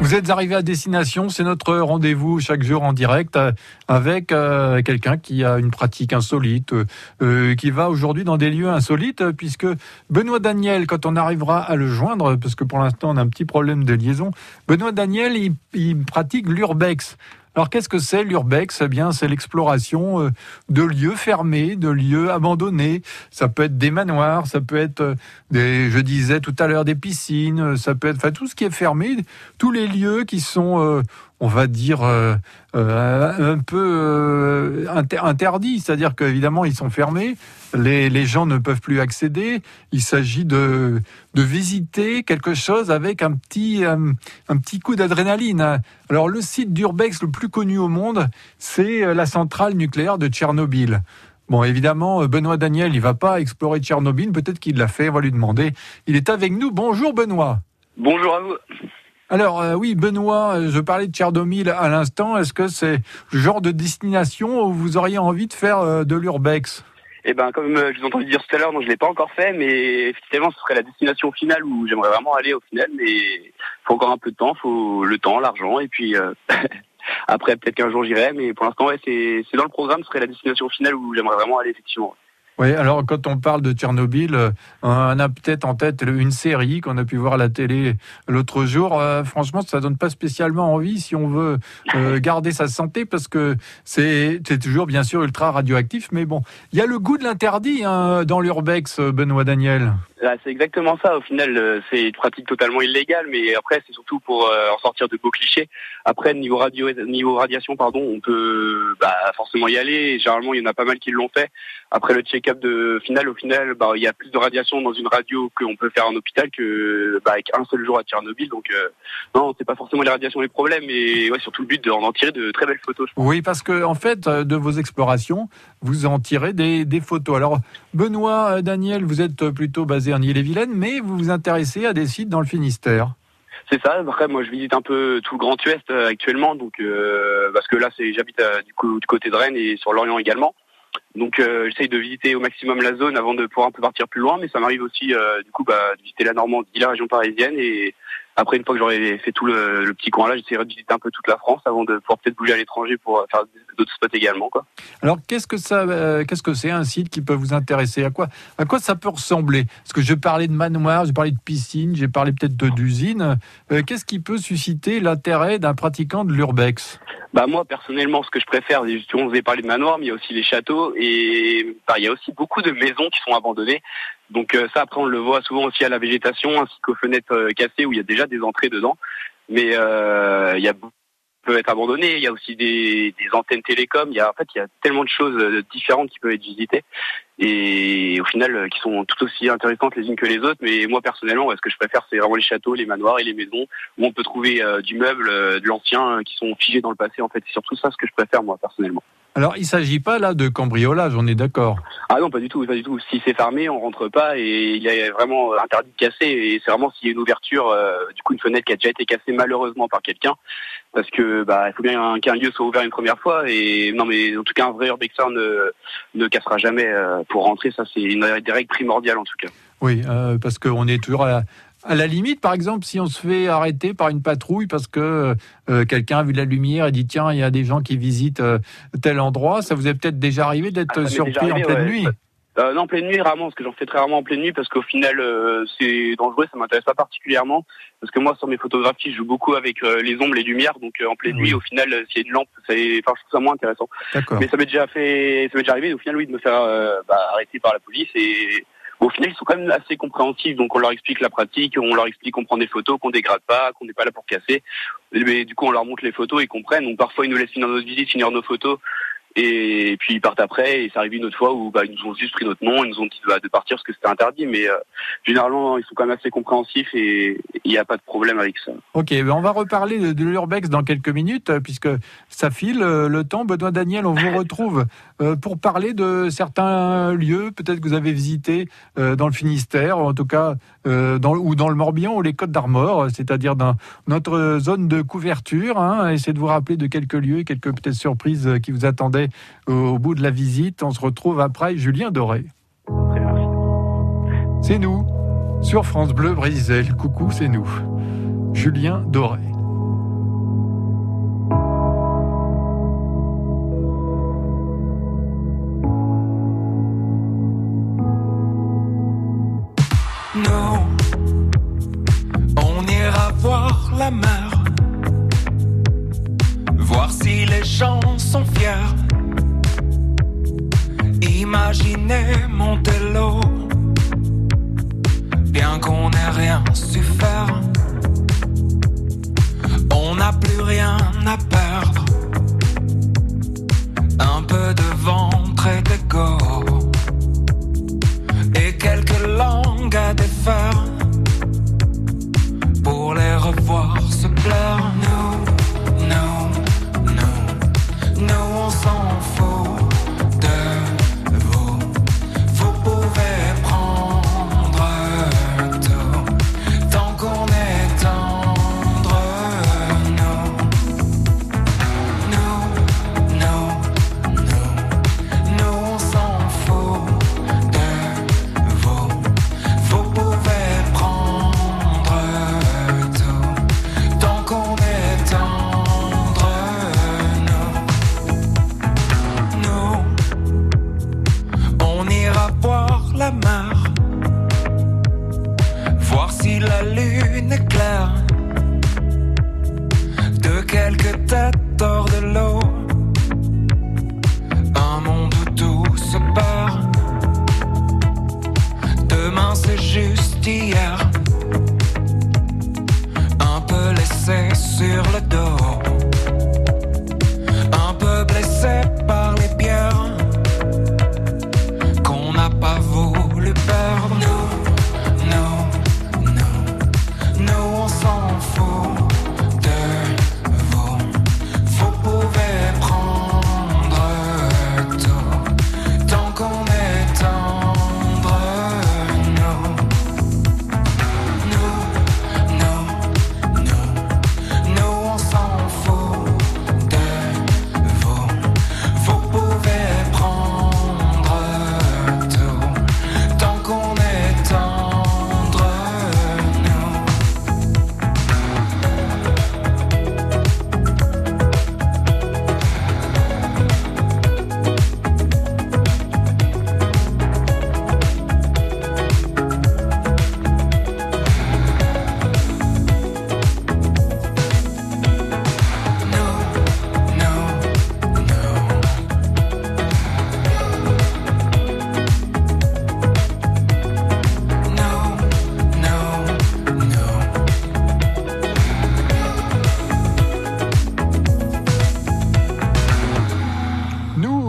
Vous êtes arrivé à destination, c'est notre rendez-vous chaque jour en direct euh, avec euh, quelqu'un qui a une pratique insolite, euh, qui va aujourd'hui dans des lieux insolites, puisque Benoît Daniel, quand on arrivera à le joindre, parce que pour l'instant on a un petit problème de liaison, Benoît Daniel, il pratique l'urbex. Alors qu'est-ce que c'est l'urbex? Eh bien, c'est l'exploration euh, de lieux fermés, de lieux abandonnés. Ça peut être des manoirs, ça peut être euh, des, je disais tout à l'heure, des piscines, ça peut être, tout ce qui est fermé, tous les lieux qui sont euh, on va dire, euh, euh, un peu euh, interdit. C'est-à-dire qu'évidemment, ils sont fermés, les, gens ne peuvent plus accéder. Il s'agit de, de visiter quelque chose avec un petit, un, petit coup d'adrénaline. Alors, le site d'Urbex le plus connu au monde, c'est la centrale nucléaire de Tchernobyl. Bon, évidemment, Benoît Daniel, il va pas explorer Tchernobyl. Peut-être qu'il l'a fait. On va lui demander. Il est avec nous. Bonjour, Benoît. Bonjour à vous. Alors euh, oui, Benoît, euh, je parlais de Tchernomil à l'instant. Est-ce que c'est le genre de destination où vous auriez envie de faire euh, de l'urbex? Eh ben, comme je vous ai entendu dire tout à l'heure, non, je l'ai pas encore fait, mais effectivement, ce serait la destination finale où j'aimerais vraiment aller au final, mais il faut encore un peu de temps, faut le temps, l'argent, et puis après peut-être qu'un jour j'irai, mais pour l'instant, ouais, c'est dans le programme, ce serait la destination finale où j'aimerais vraiment aller effectivement. Oui, alors quand on parle de Tchernobyl, euh, on a peut-être en tête une série qu'on a pu voir à la télé l'autre jour. Euh, franchement, ça donne pas spécialement envie si on veut euh, garder sa santé parce que c'est toujours bien sûr ultra radioactif. Mais bon, il y a le goût de l'interdit hein, dans l'urbex, Benoît Daniel. C'est exactement ça. Au final, c'est une pratique totalement illégale, mais après, c'est surtout pour en sortir de beaux clichés. Après, niveau radio, niveau radiation, pardon, on peut bah, forcément y aller. Généralement, il y en a pas mal qui l'ont fait. Après le check-up de final, au final, bah, il y a plus de radiation dans une radio qu'on peut faire en hôpital que bah, avec un seul jour à Tchernobyl. Donc euh, non, c'est pas forcément les radiations les problèmes, mais ouais, surtout le but d'en tirer de très belles photos. Oui, parce que en fait, euh, de vos explorations, vous en tirez des, des photos. Alors, Benoît, euh, Daniel, vous êtes plutôt basé en Ille-et-Vilaine, mais vous vous intéressez à des sites dans le Finistère. C'est ça. Après, moi, je visite un peu tout le Grand Ouest actuellement, donc parce que là, c'est j'habite du, du côté de Rennes et sur l'Orient également. Donc euh, j'essaye de visiter au maximum la zone avant de pouvoir un peu partir plus loin, mais ça m'arrive aussi euh, du coup bah, de visiter la Normandie, la région parisienne et après, une fois que j'aurai fait tout le, petit coin là, j'essaierai de visiter un peu toute la France avant de pouvoir peut-être bouger à l'étranger pour faire d'autres spots également. Quoi. Alors, qu'est-ce que ça, euh, qu'est-ce que c'est un site qui peut vous intéresser? À quoi, à quoi ça peut ressembler? Parce que je parlais de manoir, j'ai parlé de piscine, j'ai parlé peut-être d'usine. Euh, qu'est-ce qui peut susciter l'intérêt d'un pratiquant de l'urbex? Bah moi personnellement ce que je préfère justement vous avez parlé de manoir mais il y a aussi les châteaux et bah, il y a aussi beaucoup de maisons qui sont abandonnées donc euh, ça, après, on le voit souvent aussi à la végétation, ainsi qu'aux fenêtres euh, cassées où il y a déjà des entrées dedans. Mais euh, il y a peut être abandonné. Il y a aussi des, des, antennes télécom. Il y a en fait il y a tellement de choses différentes qui peuvent être visitées et au final qui sont tout aussi intéressantes les unes que les autres. Mais moi personnellement, ce que je préfère, c'est vraiment les châteaux, les manoirs et les maisons où on peut trouver du meuble, de l'ancien qui sont figés dans le passé. En fait, c'est surtout ça ce que je préfère moi personnellement. Alors, il ne s'agit pas là de cambriolage, on est d'accord? Ah non, pas du tout, pas du tout. Si c'est fermé, on rentre pas et il est vraiment interdit de casser. Et c'est vraiment s'il y a une ouverture, euh, du coup une fenêtre qui a déjà été cassée malheureusement par quelqu'un, parce que bah il faut bien qu'un lieu soit ouvert une première fois. Et non, mais en tout cas un vrai urbexer ne ne cassera jamais euh, pour rentrer. Ça c'est une des règles primordiales en tout cas. Oui, euh, parce qu'on est toujours à à la limite, par exemple, si on se fait arrêter par une patrouille parce que euh, quelqu'un a vu la lumière et dit tiens, il y a des gens qui visitent euh, tel endroit, ça vous est peut-être déjà arrivé d'être ah, surpris en pleine nuit euh, non, en pleine nuit, rarement, parce que j'en fais très rarement en pleine nuit, parce qu'au final, c'est dangereux, ça m'intéresse pas particulièrement, parce que moi, sur mes photographies, je joue beaucoup avec les ombres, les lumières, donc en pleine nuit, au final, s'il y a une lampe, ça, enfin, je trouve ça moins intéressant. Mais ça m'est déjà fait, ça m'est déjà arrivé, au final, oui, de me faire bah, arrêter par la police, et au final, ils sont quand même assez compréhensifs. Donc, on leur explique la pratique, on leur explique qu'on prend des photos, qu'on dégrade pas, qu'on n'est pas là pour casser. Mais du coup, on leur montre les photos, ils comprennent. Donc, parfois, ils nous laissent finir notre visite, finir nos photos. Et puis ils partent après. Et ça arrive une autre fois où bah, ils nous ont juste pris notre nom, ils nous ont dit bah, de partir parce que c'était interdit. Mais euh, généralement, ils sont quand même assez compréhensifs et il n'y a pas de problème avec ça. Ok, ben, on va reparler de, l'urbex dans quelques minutes euh, puisque ça file euh, le temps. Benoît Daniel, on vous retrouve pour parler de certains lieux, peut-être que vous avez visité dans le Finistère, en tout cas dans, ou dans le Morbihan ou les Côtes d'Armor, c'est-à-dire dans notre zone de couverture. Hein, essayez de vous rappeler de quelques lieux, quelques peut-être surprises qui vous attendaient au bout de la visite. On se retrouve après Julien Doré. C'est nous sur France Bleu Brésil. Coucou, c'est nous. Julien Doré. Nous, on ira voir la mer, voir si les gens sont fiers. Imaginez Montello bien qu'on n'ait rien su faire. On n'a plus rien à perdre. Un peu de la lune éclaire de quelques têtes hors de l'eau.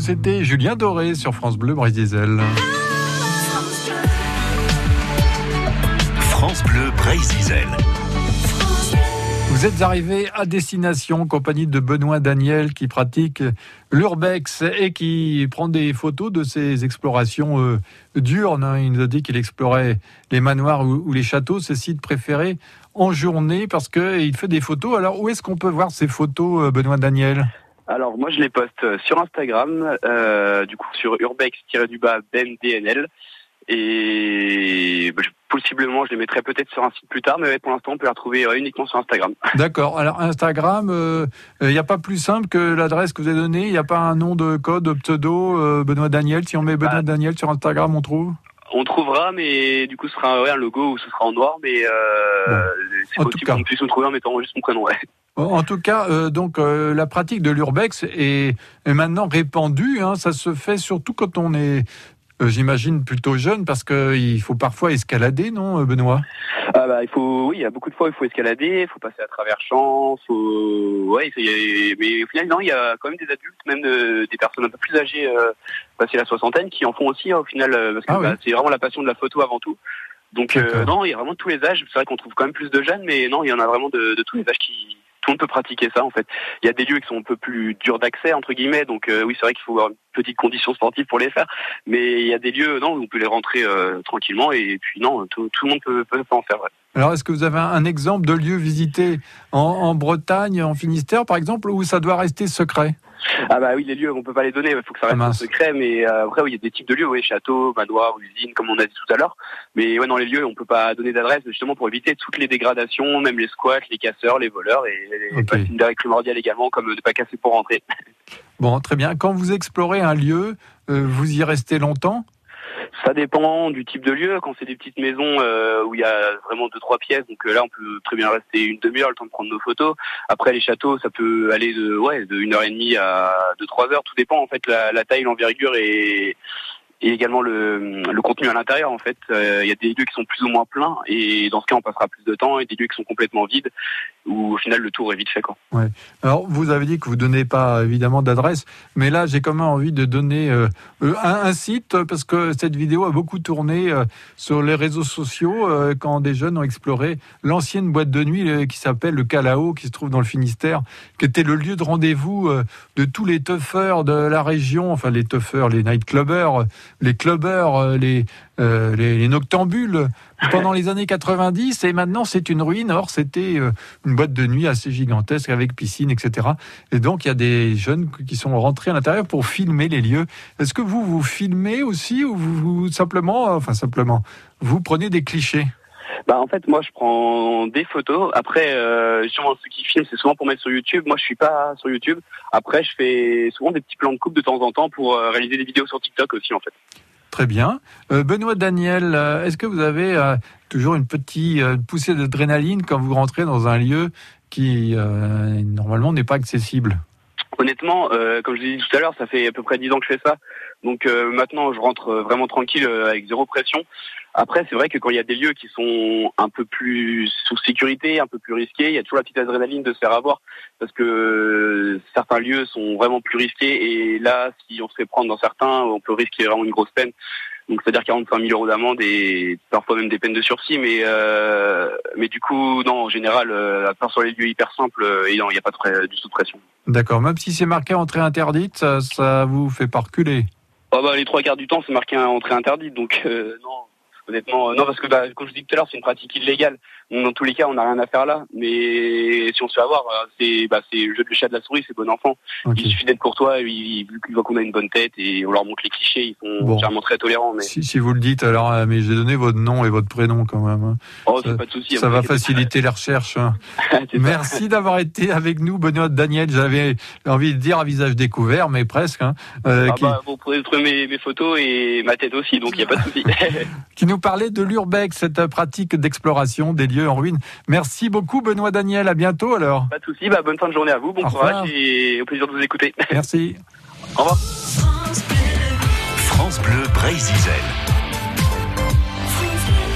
C'était Julien Doré sur France Bleu Brésil. France Bleu Brésil. Vous êtes arrivé à destination en compagnie de Benoît Daniel qui pratique l'urbex et qui prend des photos de ses explorations euh, diurnes. Hein. Il nous a dit qu'il explorait les manoirs ou, les châteaux, ses sites préférés, en journée parce qu'il fait des photos. Alors où est-ce qu'on peut voir ces photos, euh, Benoît Daniel? Alors moi je les poste euh, sur Instagram, euh, du coup sur urbex-du-bas BMDNL. Et bah, possiblement, je les mettrai peut-être sur un site plus tard, mais pour l'instant, on peut les retrouver euh, uniquement sur Instagram. D'accord. Alors Instagram, il n'y a pas plus simple que l'adresse que vous avez donnée. Il n'y a pas un nom de code pseudo Benoît Daniel. Si on met Benoît bah, Daniel sur Instagram, on trouve? On trouvera, mais du coup, ce sera un logo ou ce sera en noir, mais c'est possible qu'on puisse nous trouver en mettant juste mon prénom. Ouais. En tout cas, euh, donc euh, la pratique de l'urbex est, maintenant répandue. Hein. ça se fait surtout quand on est, euh, j'imagine, plutôt jeune, parce qu'il faut parfois escalader, non, Benoît? Ah bah, il faut, oui, il y a beaucoup de fois il faut escalader, il faut passer à travers champs, faut, ouais, mais au final non, il y a quand même des adultes, même des personnes un peu plus âgées, passées la soixantaine, qui en font aussi hein, au final, parce que ah bah, c'est vraiment la passion de la photo avant tout. Donc non, il y a vraiment tous les âges. C'est vrai qu'on trouve quand même plus de jeunes, mais non, il y en a vraiment de, de tous les âges qui, tout le monde peut pratiquer ça en fait. Il y a des lieux qui sont un peu plus durs d'accès entre guillemets, donc euh, oui c'est vrai qu'il faut avoir une petite condition sportive pour les faire, mais il y a des lieux non où on peut les rentrer euh, tranquillement et puis non tout, le monde peut, peut, en faire. Alors est-ce que vous avez un exemple de lieu visité en, Bretagne, en Finistère par exemple, où ça doit rester secret? Ah bah oui, les lieux, on peut pas les donner, il faut que ça Ah, reste mince. secret, mais euh, après, oui, il y a des types de lieux, oui, châteaux, manoirs, usines, comme on a dit tout à l'heure. Mais ouais, dans les lieux, on peut pas donner d'adresse, justement pour éviter toutes les dégradations, même les squats, les casseurs, les voleurs, et, une des règles primordiales également, comme de pas casser pour rentrer. Bon, très bien. Quand vous explorez un lieu, euh, vous y restez longtemps? Ça dépend du type de lieu. Quand c'est des petites maisons euh, où il y a vraiment deux trois pièces, donc euh, là on peut très bien rester une demi-heure le temps de prendre nos photos. Après les châteaux, ça peut aller de ouais de une heure et demie à de trois heures. Tout dépend en fait la, la taille, l'envergure et et également le, le contenu à l'intérieur en fait. Euh, Il y a des lieux qui sont plus ou moins pleins et dans ce cas on passera plus de temps et des lieux qui sont complètement vides où au final le tour est vite fait quoi. Alors, vous avez dit que vous donnez pas évidemment d'adresse, mais là, j'ai quand même envie de donner euh, euh, un, site parce que cette vidéo a beaucoup tourné euh, sur les réseaux sociaux quand des jeunes ont exploré l'ancienne boîte de nuit qui s'appelle le Calao, qui se trouve dans le Finistère, qui était le lieu de rendez-vous de tous les toughers de la région, enfin les toughers, les nightclubbers, les clubbers, les, les, les noctambules pendant les années 90 et maintenant c'est une ruine. Or c'était une boîte de nuit assez gigantesque avec piscine, etc. Et donc il y a des jeunes qui sont rentrés à l'intérieur pour filmer les lieux. Est-ce que vous vous filmez aussi ou vous, simplement, enfin simplement, vous prenez des clichés? Bah en fait moi je prends des photos. Après euh, ceux qui filment c'est souvent pour mettre sur YouTube. Moi je suis pas sur YouTube. Après je fais souvent des petits plans de coupe de temps en temps pour euh, réaliser des vidéos sur TikTok aussi en fait. Très bien. Euh, Benoît Daniel, euh, est-ce que vous avez euh, toujours une petite poussée d'adrénaline quand vous rentrez dans un lieu qui normalement n'est pas accessible? Honnêtement, comme je l'ai dit tout à l'heure, ça fait à peu près 10 ans que je fais ça. Donc euh, maintenant, je rentre euh, vraiment tranquille euh, avec zéro pression. Après, c'est vrai que quand il y a des lieux qui sont un peu plus sous sécurité, un peu plus risqués, il y a toujours la petite adrénaline de se faire avoir parce que euh, certains lieux sont vraiment plus risqués et là, si on se fait prendre dans certains, on peut risquer vraiment une grosse peine. Donc c'est-à-dire 45 000 euros d'amende et parfois même des peines de sursis. Mais euh, mais du coup, non, en général, à part sur les lieux hyper simples, il n'y a pas de, du tout de pression. D'accord. Même si c'est marqué entrée interdite, ça, ça vous fait pas reculer Ah bah, les trois quarts du temps, c'est marqué un entrée interdite, donc euh. Honnêtement, non, parce que bah, comme je dis tout à l'heure, c'est une pratique illégale. Donc, dans tous les cas, on n'a rien à faire là. Mais si on se fait avoir, euh, c'est bah, c'est jeu de chat de la souris, c'est bon enfant. Il suffit d'être courtois, ils- vu qu'ils voient qu'on a une bonne tête et on leur montre les clichés, ils sont Bon. généralement très tolérants. Mais Si, si vous le dites, alors, euh, mais j'ai donné votre nom et votre prénom quand même. hein. oh, ça- c'est pas de souci. Ça vous va faciliter les recherches. hein. Merci d'avoir été avec nous, Benoît Daniel. J'avais envie de dire à visage découvert, mais presque. hein, euh, Ah qui, bah, vous pourrez trouver mes, mes photos et ma tête aussi, donc il n'y a pas de souci. qui nous parlait de l'urbex, cette pratique d'exploration des lieux en ruine. Merci beaucoup, Benoît Daniel. À bientôt alors. pas de souci. Bah, bonne fin de journée à vous, bon Au revoir. courage et au plaisir de vous écouter. Merci. Au revoir. France Bleu Brésil.